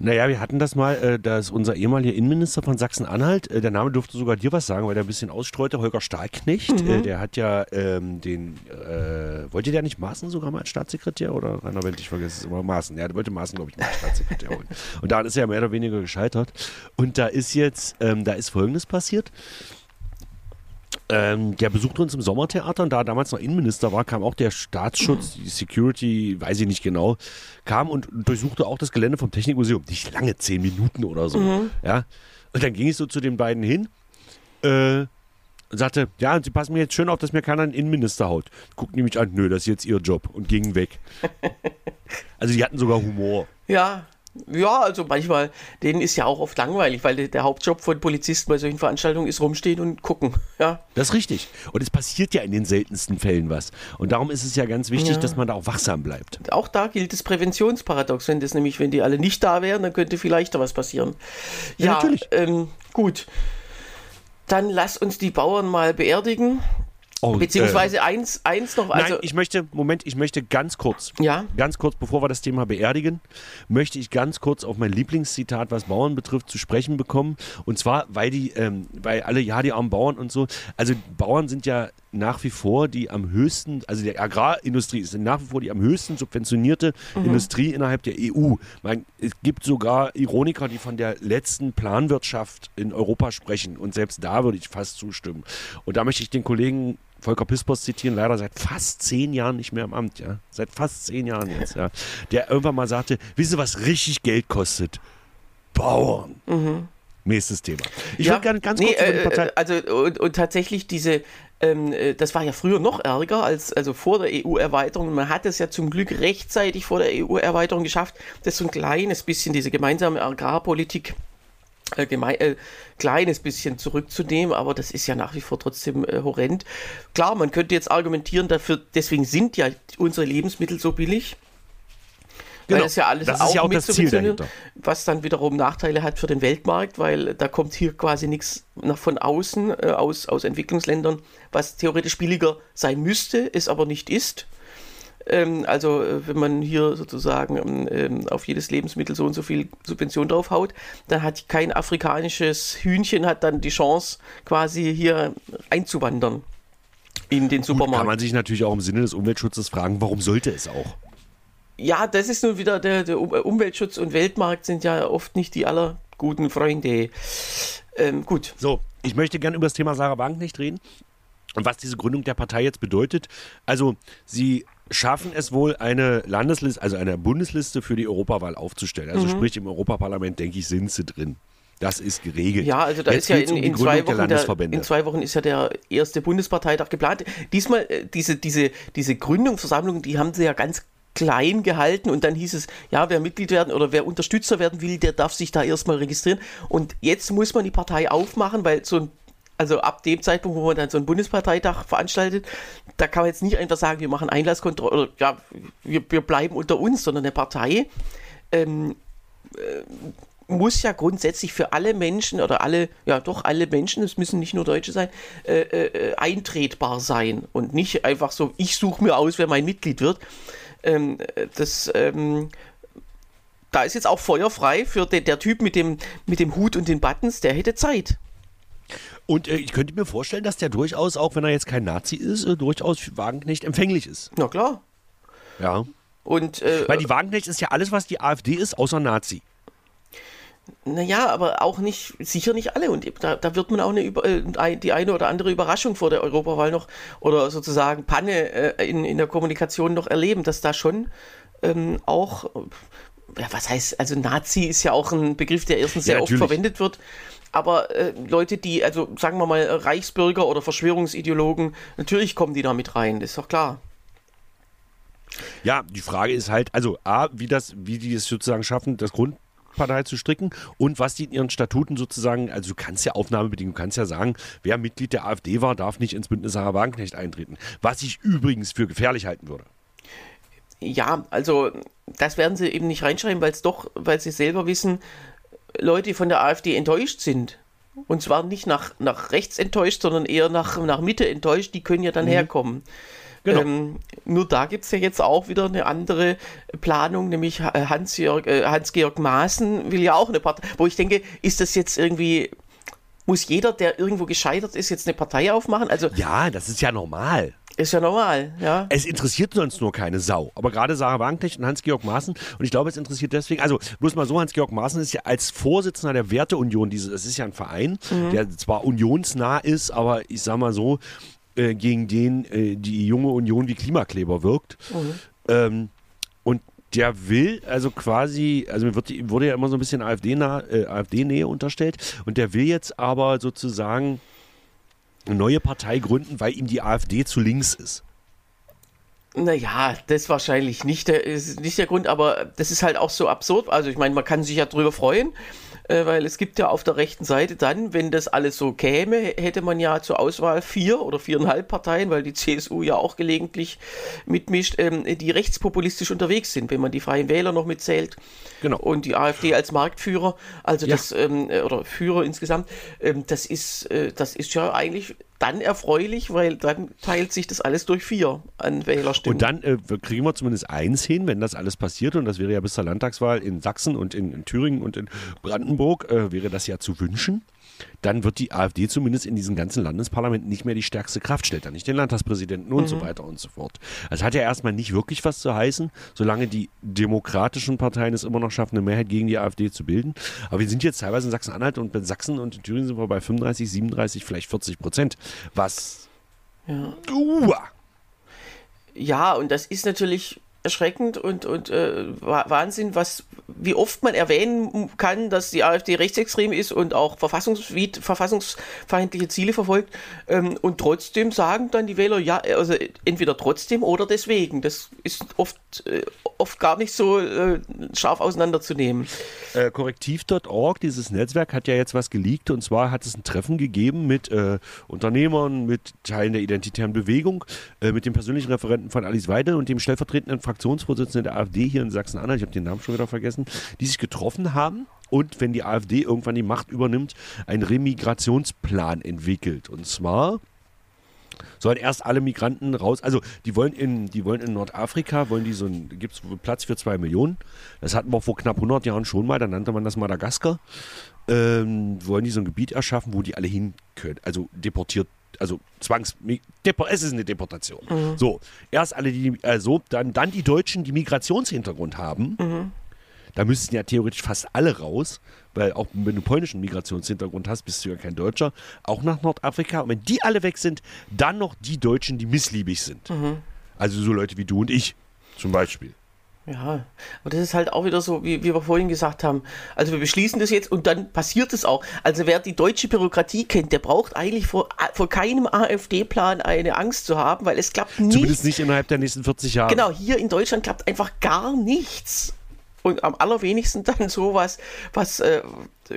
Naja, wir hatten das mal, äh, da ist unser ehemaliger Innenminister von Sachsen-Anhalt, äh, der Name durfte sogar dir was sagen, weil der ein bisschen ausstreute, Holger Stahlknecht, mhm. äh, der hat ja ähm, den, äh, wollte der nicht Maaßen sogar mal als Staatssekretär oder Rainer Wendt, ich vergesse es immer, Maaßen, ja, der wollte Maaßen, glaube ich, mal als Staatssekretär holen. Und da ist er mehr oder weniger gescheitert. Und da ist jetzt, ähm, da ist Folgendes passiert. Ähm, der besuchte uns im Sommertheater und da er damals noch Innenminister war, kam auch der Staatsschutz, die Security, weiß ich nicht genau, kam und durchsuchte auch das Gelände vom Technikmuseum. Nicht lange, zehn Minuten oder so. Mhm. Ja. Und dann ging ich so zu den beiden hin äh, und sagte, ja, sie passen mir jetzt schön auf, dass mir keiner einen Innenminister haut. Guckten die mich an, nö, das ist jetzt ihr Job und gingen weg. [LAUGHS] also die hatten sogar Humor. Ja, ja, also manchmal, denen ist ja auch oft langweilig, weil der Hauptjob von Polizisten bei solchen Veranstaltungen ist rumstehen und gucken. Ja. Das ist richtig. Und es passiert ja in den seltensten Fällen was. Und darum ist es ja ganz wichtig, ja. dass man da auch wachsam bleibt. Auch da gilt das Präventionsparadox. Wenn das nämlich, wenn die alle nicht da wären, dann könnte vielleicht da was passieren. Ja, ja natürlich. Ähm, gut. Dann lass uns die Bauern mal beerdigen. Oh, Beziehungsweise äh, eins, eins noch. Also nein, ich möchte, Moment, ich möchte ganz kurz, ja? ganz kurz, bevor wir das Thema beerdigen, möchte ich ganz kurz auf mein Lieblingszitat, was Bauern betrifft, zu sprechen bekommen. Und zwar, weil die, ähm, weil alle, ja, die armen Bauern und so, also Bauern sind ja nach wie vor die am höchsten, also die Agrarindustrie ist nach wie vor die am höchsten subventionierte mhm. Industrie innerhalb der EU. Man, es gibt sogar Ironiker, die von der letzten Planwirtschaft in Europa sprechen. Und selbst da würde ich fast zustimmen. Und da möchte ich den Kollegen Volker Pispers zitieren, leider seit fast zehn Jahren nicht mehr im Amt, ja. Seit fast zehn Jahren jetzt, ja. Der irgendwann mal sagte, wisst ihr, was richtig Geld kostet? Bauern. Mhm. Nächstes Thema. Ich ja, würde gerne ganz kurz nee, über die Partei. Äh, also, und, und tatsächlich diese, ähm, äh, das war ja früher noch ärger als also vor der EU-Erweiterung. Man hat es ja zum Glück rechtzeitig vor der EU-Erweiterung geschafft, dass so ein kleines bisschen diese gemeinsame Agrarpolitik äh, äh, kleines bisschen zurückzunehmen, aber das ist ja nach wie vor trotzdem äh, horrend. Klar, man könnte jetzt argumentieren dafür, deswegen sind ja unsere Lebensmittel so billig. Genau. Weil das ja alles das auch, ja auch das Ziel dahinter. was dann wiederum Nachteile hat für den Weltmarkt, weil da kommt hier quasi nichts nach von außen äh, aus, aus Entwicklungsländern, was theoretisch billiger sein müsste, es aber nicht ist. Ähm, also äh, wenn man hier sozusagen ähm, ähm, auf jedes Lebensmittel so und so viel Subvention draufhaut, dann hat kein afrikanisches Hühnchen hat dann die Chance, quasi hier einzuwandern in den Supermarkt. Gut, kann man sich natürlich auch im Sinne des Umweltschutzes fragen, warum sollte es auch? Ja, das ist nun wieder der, der Umweltschutz und Weltmarkt sind ja oft nicht die allerguten Freunde. Ähm, gut. So, ich möchte gerne über das Thema Sarah Wagenknecht reden und was diese Gründung der Partei jetzt bedeutet. Also, sie schaffen es wohl, eine Landesliste, also eine Bundesliste für die Europawahl aufzustellen. Also mhm. sprich, im Europaparlament, denke ich, sind sie drin. Das ist geregelt. Ja, also da Jetzt ist ja in, um in, zwei Wochen der, in zwei Wochen ist ja der erste Bundesparteitag geplant. Diesmal, äh, diese, diese, diese Gründungsversammlung, die haben sie ja ganz klein gehalten und dann hieß es, ja, wer Mitglied werden oder wer Unterstützer werden will, der darf sich da erstmal registrieren. Und jetzt muss man die Partei aufmachen, weil so ein also ab dem Zeitpunkt, wo man dann so einen Bundesparteitag veranstaltet, da kann man jetzt nicht einfach sagen, wir machen Einlasskontrolle oder ja, wir, wir bleiben unter uns, sondern eine Partei ähm, äh, muss ja grundsätzlich für alle Menschen oder alle, ja doch alle Menschen, es müssen nicht nur Deutsche sein, äh, äh, eintretbar sein und nicht einfach so, ich suche mir aus, wer mein Mitglied wird. Ähm, das ähm, da ist jetzt auch Feuer frei für den, der Typ mit dem, mit dem Hut und den Buttons, der hätte Zeit. Und äh, ich könnte mir vorstellen, dass der durchaus, auch wenn er jetzt kein Nazi ist, äh, durchaus für Wagenknecht empfänglich ist. Na klar. Ja. Und, äh, Weil die Wagenknecht ist ja alles, was die AfD ist, außer Nazi. Naja, aber auch nicht, sicher nicht alle. Und da, da wird man auch eine, äh, die eine oder andere Überraschung vor der Europawahl noch oder sozusagen Panne äh, in, in der Kommunikation noch erleben, dass da schon ähm, auch, ja, was heißt, also Nazi ist ja auch ein Begriff, der erstens sehr Ja, oft verwendet wird. Aber äh, Leute, die, also sagen wir mal, Reichsbürger oder Verschwörungsideologen, natürlich kommen die da mit rein, das ist doch klar. Ja, die Frage ist halt, also A, wie das, wie die es sozusagen schaffen, das Grundpartei zu stricken und was die in ihren Statuten sozusagen, also du kannst ja Aufnahmebedingungen, du kannst ja sagen, wer Mitglied der AfD war, darf nicht ins Bündnis Sarah Wagenknecht eintreten. Was ich übrigens für gefährlich halten würde. Ja, also das werden sie eben nicht reinschreiben, weil es doch, weil sie selber wissen, Leute die von der AfD enttäuscht sind. Und zwar nicht nach, nach rechts enttäuscht, sondern eher nach, nach Mitte enttäuscht, die können ja dann herkommen. Genau. Ähm, nur da gibt es ja jetzt auch wieder eine andere Planung, nämlich Ha- Hans-Georg äh, Hans-Georg Maaßen will ja auch eine Partei, wo ich denke, ist das jetzt irgendwie, muss jeder, der irgendwo gescheitert ist, jetzt eine Partei aufmachen? Also Ja, das ist ja normal. Ist ja normal, ja. Es interessiert sonst nur keine Sau. Aber gerade Sarah Wagenknecht und Hans-Georg Maaßen, und ich glaube, es interessiert deswegen, also bloß mal so, Hans-Georg Maaßen ist ja als Vorsitzender der Werteunion, das ist ja ein Verein, der zwar unionsnah ist, aber ich sag mal so, äh, gegen den äh, die junge Union wie Klimakleber wirkt. Ähm, und der will also quasi, also mir wird, wurde ja immer so ein bisschen AfD-Nähe äh, AfD unterstellt, und der will jetzt aber sozusagen eine neue Partei gründen, weil ihm die AfD zu links ist. Naja, das wahrscheinlich nicht der, ist nicht der Grund, aber das ist halt auch so absurd. Also ich meine, man kann sich ja drüber freuen, äh, weil es gibt ja auf der rechten Seite dann, wenn das alles so käme, hätte man ja zur Auswahl vier oder viereinhalb Parteien, weil die CSU ja auch gelegentlich mitmischt, ähm, die rechtspopulistisch unterwegs sind, wenn man die Freien Wähler noch mitzählt. Genau. Und die AfD als Marktführer, also Ja. das, ähm, äh, oder Führer insgesamt, ähm, das ist, äh, das ist ja eigentlich dann erfreulich, weil dann teilt sich das alles durch vier an Wählerstimmen. Und dann äh, kriegen wir zumindest eins hin, wenn das alles passiert, und das wäre ja bis zur Landtagswahl in Sachsen und in, in Thüringen und in Brandenburg, äh, wäre das ja zu wünschen. Dann wird die AfD zumindest in diesen ganzen Landesparlamenten nicht mehr die stärkste Kraft, stellt dann nicht den Landtagspräsidenten und so weiter und so fort. Also hat ja erstmal nicht wirklich was zu heißen, solange die demokratischen Parteien es immer noch schaffen, eine Mehrheit gegen die AfD zu bilden. Aber wir sind jetzt teilweise in Sachsen-Anhalt und in Sachsen und in Thüringen sind wir bei 35, 37, vielleicht 40 Prozent, was ja. Uah, ja, und das ist natürlich erschreckend und, und äh, Wa- Wahnsinn, was, wie oft man erwähnen kann, dass die AfD rechtsextrem ist und auch verfassungsfeindliche Ziele verfolgt. Ähm, und trotzdem sagen dann die Wähler, ja, also entweder trotzdem oder deswegen. Das ist oft, äh, oft gar nicht so äh, scharf auseinanderzunehmen. Äh, Korrektiv.org, dieses Netzwerk, hat ja jetzt was geleakt und zwar hat es ein Treffen gegeben mit äh, Unternehmern, mit Teilen der identitären Bewegung, äh, mit dem persönlichen Referenten von Alice Weidel und dem stellvertretenden Fraktionsvorsitzenden der AfD hier in Sachsen-Anhalt, ich habe den Namen schon wieder vergessen, die sich getroffen haben und, wenn die AfD irgendwann die Macht übernimmt, einen Remigrationsplan entwickelt. Und zwar sollen erst alle Migranten raus. Also die wollen in, die wollen in Nordafrika, wollen die so ein, gibt es Platz für zwei Millionen. Das hatten wir vor knapp 100 Jahren schon mal, da nannte man das Madagaskar. Ähm, wollen die so ein Gebiet erschaffen, wo die alle hin können. Also deportiert, also zwangs, es ist eine Deportation. So, erst alle die, also dann, dann die Deutschen, die Migrationshintergrund haben. Da müssten ja theoretisch fast alle raus, weil auch wenn du polnischen Migrationshintergrund hast, bist du ja kein Deutscher, auch nach Nordafrika. Und wenn die alle weg sind, dann noch die Deutschen, die missliebig sind. Also so Leute wie du und ich zum Beispiel. Ja, aber das ist halt auch wieder so, wie, wie wir vorhin gesagt haben. Also wir beschließen das jetzt und dann passiert es auch. Also wer die deutsche Bürokratie kennt, der braucht eigentlich vor, vor keinem AfD-Plan eine Angst zu haben, weil es klappt Zumindest nichts. nicht innerhalb der nächsten 40 Jahre. Genau, hier in Deutschland klappt einfach gar nichts. Und am allerwenigsten dann sowas, was, äh,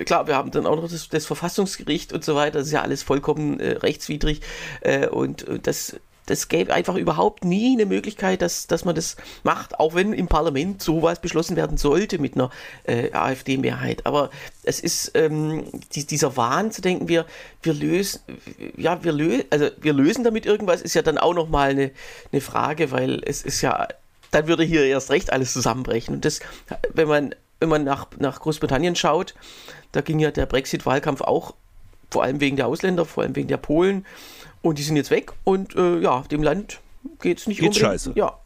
klar, wir haben dann auch noch das, das Verfassungsgericht und so weiter, das ist ja alles vollkommen äh, rechtswidrig. Äh, und äh, das, das gäbe einfach überhaupt nie eine Möglichkeit, dass, dass man das macht, auch wenn im Parlament sowas beschlossen werden sollte mit einer äh, AfD-Mehrheit. Aber es ist ähm, die, dieser Wahn zu denken, wir, wir lösen, ja, wir lösen, also wir lösen damit irgendwas, ist ja dann auch nochmal eine, eine Frage, weil es ist ja dann würde hier erst recht alles zusammenbrechen. Und das, wenn man, wenn man nach, nach Großbritannien schaut, da ging ja der Brexit-Wahlkampf auch, vor allem wegen der Ausländer, vor allem wegen der Polen. Und die sind jetzt weg und äh, ja, dem Land geht es nicht Geht's unbedingt. scheiße. Ja.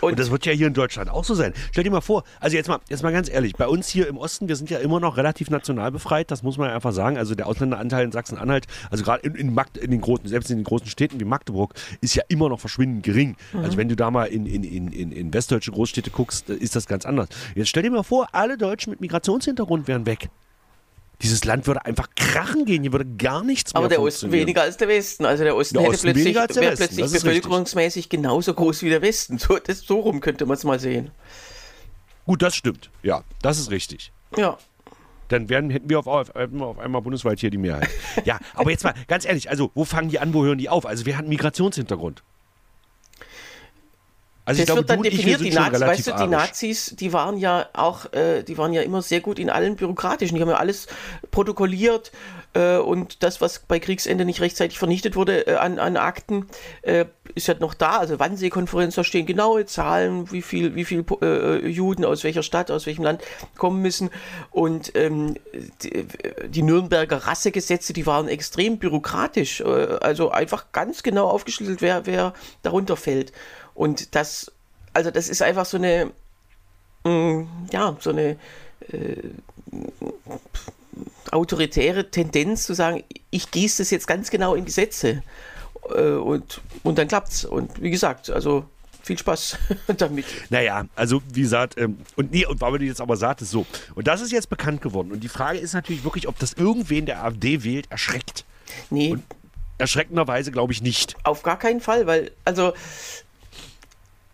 Und das wird ja hier in Deutschland auch so sein. Stell dir mal vor, also jetzt mal, jetzt mal ganz ehrlich, bei uns hier im Osten, wir sind ja immer noch relativ national befreit, das muss man ja einfach sagen. Also der Ausländeranteil in Sachsen-Anhalt, also gerade in, in, in den großen, selbst in den großen Städten wie Magdeburg, ist ja immer noch verschwindend gering. Also wenn du da mal in, in, in, in, in westdeutsche Großstädte guckst, äh, ist das ganz anders. Jetzt stell dir mal vor, alle Deutschen mit Migrationshintergrund wären weg. Dieses Land würde einfach krachen gehen, hier würde gar nichts mehr Aber der Osten weniger als der Westen. Also der Osten Der hätte Osten plötzlich, wäre Westen, plötzlich ist richtig. bevölkerungsmäßig genauso groß wie der Westen. So, das, so rum könnte man es mal sehen. Gut, das stimmt. Ja, das ist richtig. Ja. dann werden, hätten wir auf, hätten wir auf einmal bundesweit hier die Mehrheit. Ja, aber jetzt mal ganz ehrlich, also wo fangen die an, wo hören die auf? Also wer hat einen Migrationshintergrund? Also Das wird dann du definiert. Die Nazis, weißt du, die. Nazis, die waren ja auch, äh, die waren ja immer sehr gut in allen bürokratischen. Die haben ja alles protokolliert äh, und das, was bei Kriegsende nicht rechtzeitig vernichtet wurde äh, an, an Akten, äh, ist ja noch da. Also Wannsee-Konferenz, da stehen genaue Zahlen, wie viel, wie viel äh, Juden aus welcher Stadt, aus welchem Land kommen müssen. Und ähm, die, die Nürnberger Rassegesetze, die waren extrem bürokratisch. Äh, also einfach ganz genau aufgeschlüsselt, wer, wer darunter fällt. Und das, also das ist einfach so eine, mh, ja, so eine äh, autoritäre Tendenz zu sagen, ich gieße das jetzt ganz genau in Gesetze. Äh, und, und dann klappt's. Und wie gesagt, also viel Spaß [LAUGHS] damit. Naja, also wie gesagt, ähm, und nee, und weil du jetzt aber sagtest, so. Und das ist jetzt bekannt geworden. Und die Frage ist natürlich wirklich, ob das irgendwen der AfD wählt, erschreckt. Nee, Erschreckenderweise glaube ich nicht. auf gar keinen Fall, weil, also,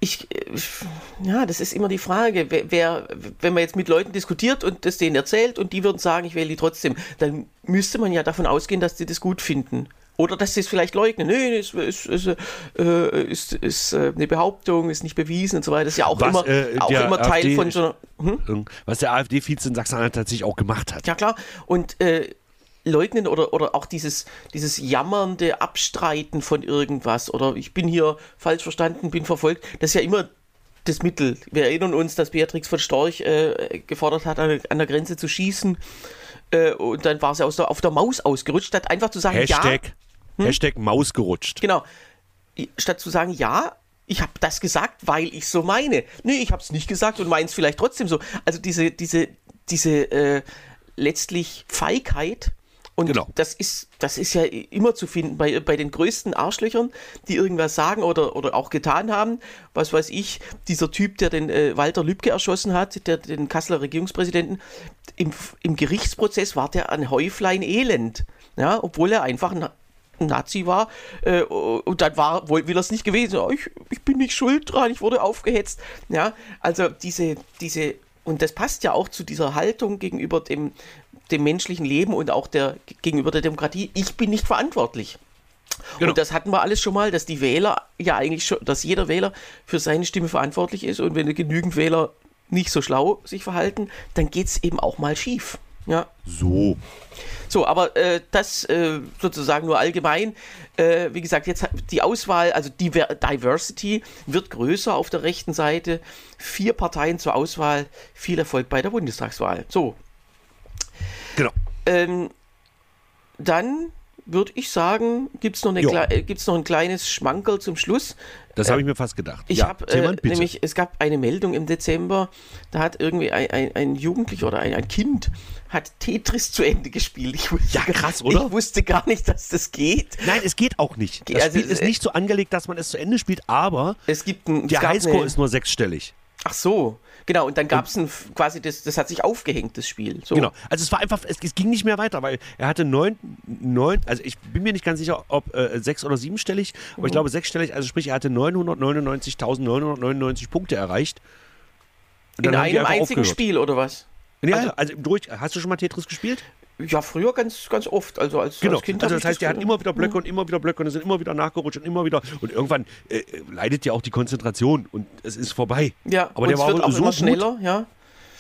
ich, äh, ja, das ist immer die Frage, wer, wenn man jetzt mit Leuten diskutiert und das denen erzählt und die würden sagen, ich wähle die trotzdem, dann müsste man ja davon ausgehen, dass die das gut finden. Oder dass sie es vielleicht leugnen. Nee, es ist, ist, äh, ist, ist äh, eine Behauptung, ist nicht bewiesen und so weiter. Das ist ja auch Was, immer, äh, auch immer Teil AfD von so einer. Hm? Was der AfD-Vize in Sachsen-Anhalt tatsächlich auch gemacht hat. Ja, klar. Und äh, leugnen oder, oder auch dieses, dieses jammernde Abstreiten von irgendwas oder ich bin hier falsch verstanden, bin verfolgt, das ist ja immer das Mittel. Wir erinnern uns, dass Beatrix von Storch äh, gefordert hat, an, an der Grenze zu schießen. Äh, und dann war sie aus der, auf der Maus ausgerutscht, statt einfach zu sagen, ja, Hashtag, Hashtag Maus gerutscht. Genau. Statt zu sagen, ja, ich habe das gesagt, weil ich so meine. Nee, ich habe es nicht gesagt und meins vielleicht trotzdem so. Also diese, diese, diese äh, letztlich Feigheit. Und Genau. das ist, das ist ja immer zu finden bei, bei den größten Arschlöchern, die irgendwas sagen oder, oder auch getan haben. Was weiß ich, dieser Typ, der den äh, Walter Lübcke erschossen hat, der den Kasseler Regierungspräsidenten, im, im Gerichtsprozess war der ein Häuflein Elend. Ja, obwohl er einfach ein Nazi war äh, und dann war will er es nicht gewesen. Ja, Ich, ich bin nicht schuld dran, ich wurde aufgehetzt. Ja, also diese, diese, und das passt ja auch zu dieser Haltung gegenüber dem, dem menschlichen Leben und auch der gegenüber der Demokratie. Ich bin nicht verantwortlich. Genau. Und das hatten wir alles schon mal, dass die Wähler ja eigentlich schon, dass jeder Wähler für seine Stimme verantwortlich ist und wenn genügend Wähler nicht so schlau sich verhalten, dann geht es eben auch mal schief. Ja. So. So, aber äh, das äh, sozusagen nur allgemein. Äh, wie gesagt, jetzt die Auswahl, also Diver Diversity wird größer auf der rechten Seite. Vier Parteien zur Auswahl. Viel Erfolg bei der Bundestagswahl. So, Genau. ähm, dann würde ich sagen, gibt es noch, eine äh, gibt's noch ein kleines Schmankerl zum Schluss. Das habe ich mir fast gedacht. Ich ja, habe äh, nämlich, es gab eine Meldung im Dezember, da hat irgendwie ein, ein, ein Jugendlicher oder ein, ein Kind hat Tetris zu Ende gespielt. Ich wusste, Ja, krass, oder? Ich wusste gar nicht, dass das geht. Nein, es geht auch nicht. Das Also, Spiel ist äh, nicht so angelegt, dass man es zu Ende spielt, aber Es gibt ein, der Highscore eine- ist nur sechsstellig. Ach so, genau. Und dann gab es ein quasi das, das hat sich aufgehängt, das Spiel. So. Genau. Also es war einfach, es, es ging nicht mehr weiter, weil er hatte neun, neun, also ich bin mir nicht ganz sicher, ob äh, sechs oder siebenstellig, aber Mhm. ich glaube sechsstellig, also sprich, er hatte 999.999 Punkte erreicht. Und In einem einzigen aufgehört. Spiel oder was? Ja, Also- also, also durch, hast du schon mal Tetris gespielt? Ja, früher ganz, ganz oft. Also als, Genau. als Kind also das heißt, der hat immer wieder Blöcke und immer wieder Blöcke und es sind immer wieder nachgerutscht und immer wieder und irgendwann äh, leidet ja auch die Konzentration und es ist vorbei. Ja, aber der war wohl auch so immer gut, schneller, ja.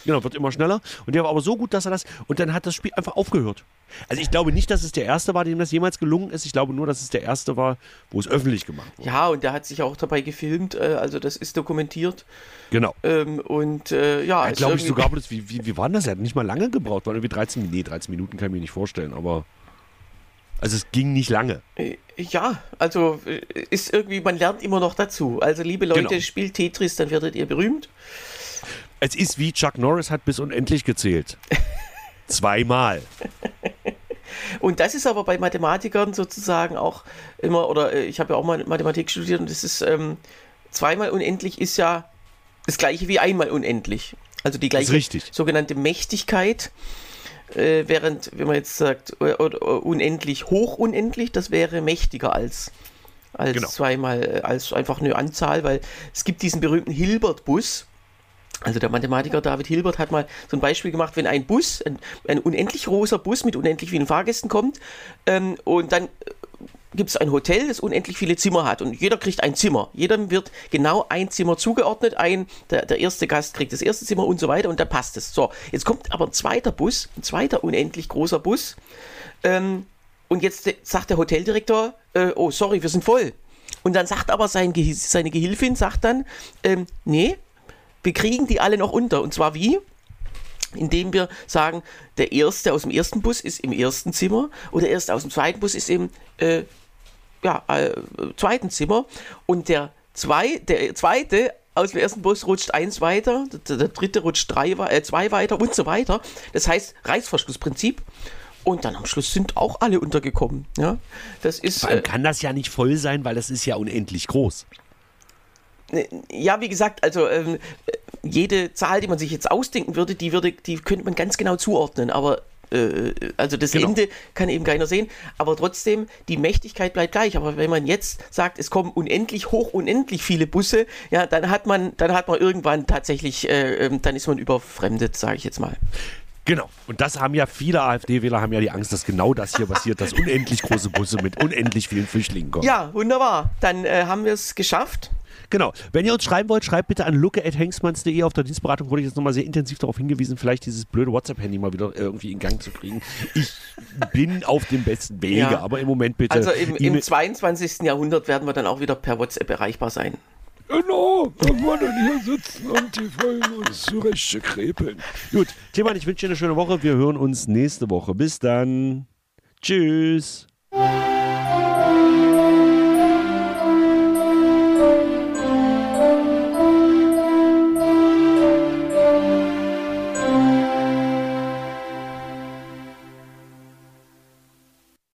Genau, wird immer schneller. Und der war aber so gut, dass er das. Und dann hat das Spiel einfach aufgehört. Also ich glaube nicht, dass es der erste war, dem das jemals gelungen ist. Ich glaube nur, dass es der erste war, wo es öffentlich gemacht wurde. Ja, und der hat sich auch dabei gefilmt, äh, also das ist dokumentiert. Genau. Ähm, und äh, ja, Ich ist glaube ich sogar, das, wie, wie, wie war das? Er hat nicht mal lange gebraucht. War irgendwie 13 Minuten. Nee, 13 Minuten kann ich mir nicht vorstellen, aber. Also es ging nicht lange. Äh, Ja, also äh, ist irgendwie, man lernt immer noch dazu. Also liebe Leute, Genau. spielt Tetris, dann werdet ihr berühmt. Es ist wie Chuck Norris hat bis unendlich gezählt. [LAUGHS] Zweimal. Und das ist aber bei Mathematikern sozusagen auch immer, oder äh, ich habe ja auch mal Mathematik studiert und das ist ähm, zweimal unendlich ist ja das gleiche wie einmal unendlich. Also die gleiche sogenannte Mächtigkeit. Äh, während, wenn man jetzt sagt, äh, äh, unendlich hoch unendlich, das wäre mächtiger als, als Genau. zweimal, als einfach eine Anzahl, weil es gibt diesen berühmten Hilbert-Bus. Also der Mathematiker David Hilbert hat mal so ein Beispiel gemacht, wenn ein Bus, ein, ein unendlich großer Bus mit unendlich vielen Fahrgästen kommt ähm, und dann gibt es ein Hotel, das unendlich viele Zimmer hat und jeder kriegt ein Zimmer. Jedem wird genau ein Zimmer zugeordnet, ein, der, der erste Gast kriegt das erste Zimmer und so weiter und dann passt es. So, jetzt kommt aber ein zweiter Bus, ein zweiter unendlich großer Bus ähm, und jetzt äh, sagt der Hoteldirektor, äh, oh sorry, wir sind voll. Und dann sagt aber sein, Gehi- seine Gehilfin, sagt dann, ähm, nee, wir kriegen die alle noch unter. Und zwar wie? Indem wir sagen, der Erste aus dem ersten Bus ist im ersten Zimmer und der Erste aus dem zweiten Bus ist im äh, ja, äh, zweiten Zimmer und der, zwei, der Zweite aus dem ersten Bus rutscht eins weiter, der, der Dritte rutscht drei, äh, zwei weiter und so weiter. Das heißt Reißverschlussprinzip. Und dann am Schluss sind auch alle untergekommen. Ja, das ist Vor allem äh, kann das ja nicht voll sein, weil das ist ja unendlich groß. Ja, wie gesagt, also ähm, jede Zahl, die man sich jetzt ausdenken würde, die würde, die könnte man ganz genau zuordnen, aber äh, also das Genau. Ende kann eben keiner sehen, aber trotzdem, die Mächtigkeit bleibt gleich. Aber wenn man jetzt sagt, es kommen unendlich hoch, unendlich viele Busse, ja, dann hat man, dann hat man irgendwann tatsächlich, äh, ähm, dann ist man überfremdet, sage ich jetzt mal. Genau. Und das haben ja viele AfD-Wähler haben ja die Angst, dass genau das hier passiert, dass unendlich große Busse mit unendlich vielen Flüchtlingen kommen. Ja, wunderbar. Dann äh, haben wir es geschafft. Genau. Wenn ihr uns schreiben wollt, schreibt bitte an lucke.hengsmanns.de. Auf der Dienstberatung wurde ich jetzt nochmal sehr intensiv darauf hingewiesen, vielleicht dieses blöde WhatsApp-Handy mal wieder irgendwie in Gang zu kriegen. Ich bin auf dem besten Wege, Ja. aber im Moment bitte. Also im, im E-Mail- 22. Jahrhundert werden wir dann auch wieder per WhatsApp erreichbar sein. Genau, wenn wir dann hier sitzen und die Folgen uns zurecht krepeln. Gut, Thema, ich wünsche dir eine schöne Woche. Wir hören uns nächste Woche. Bis dann. Tschüss.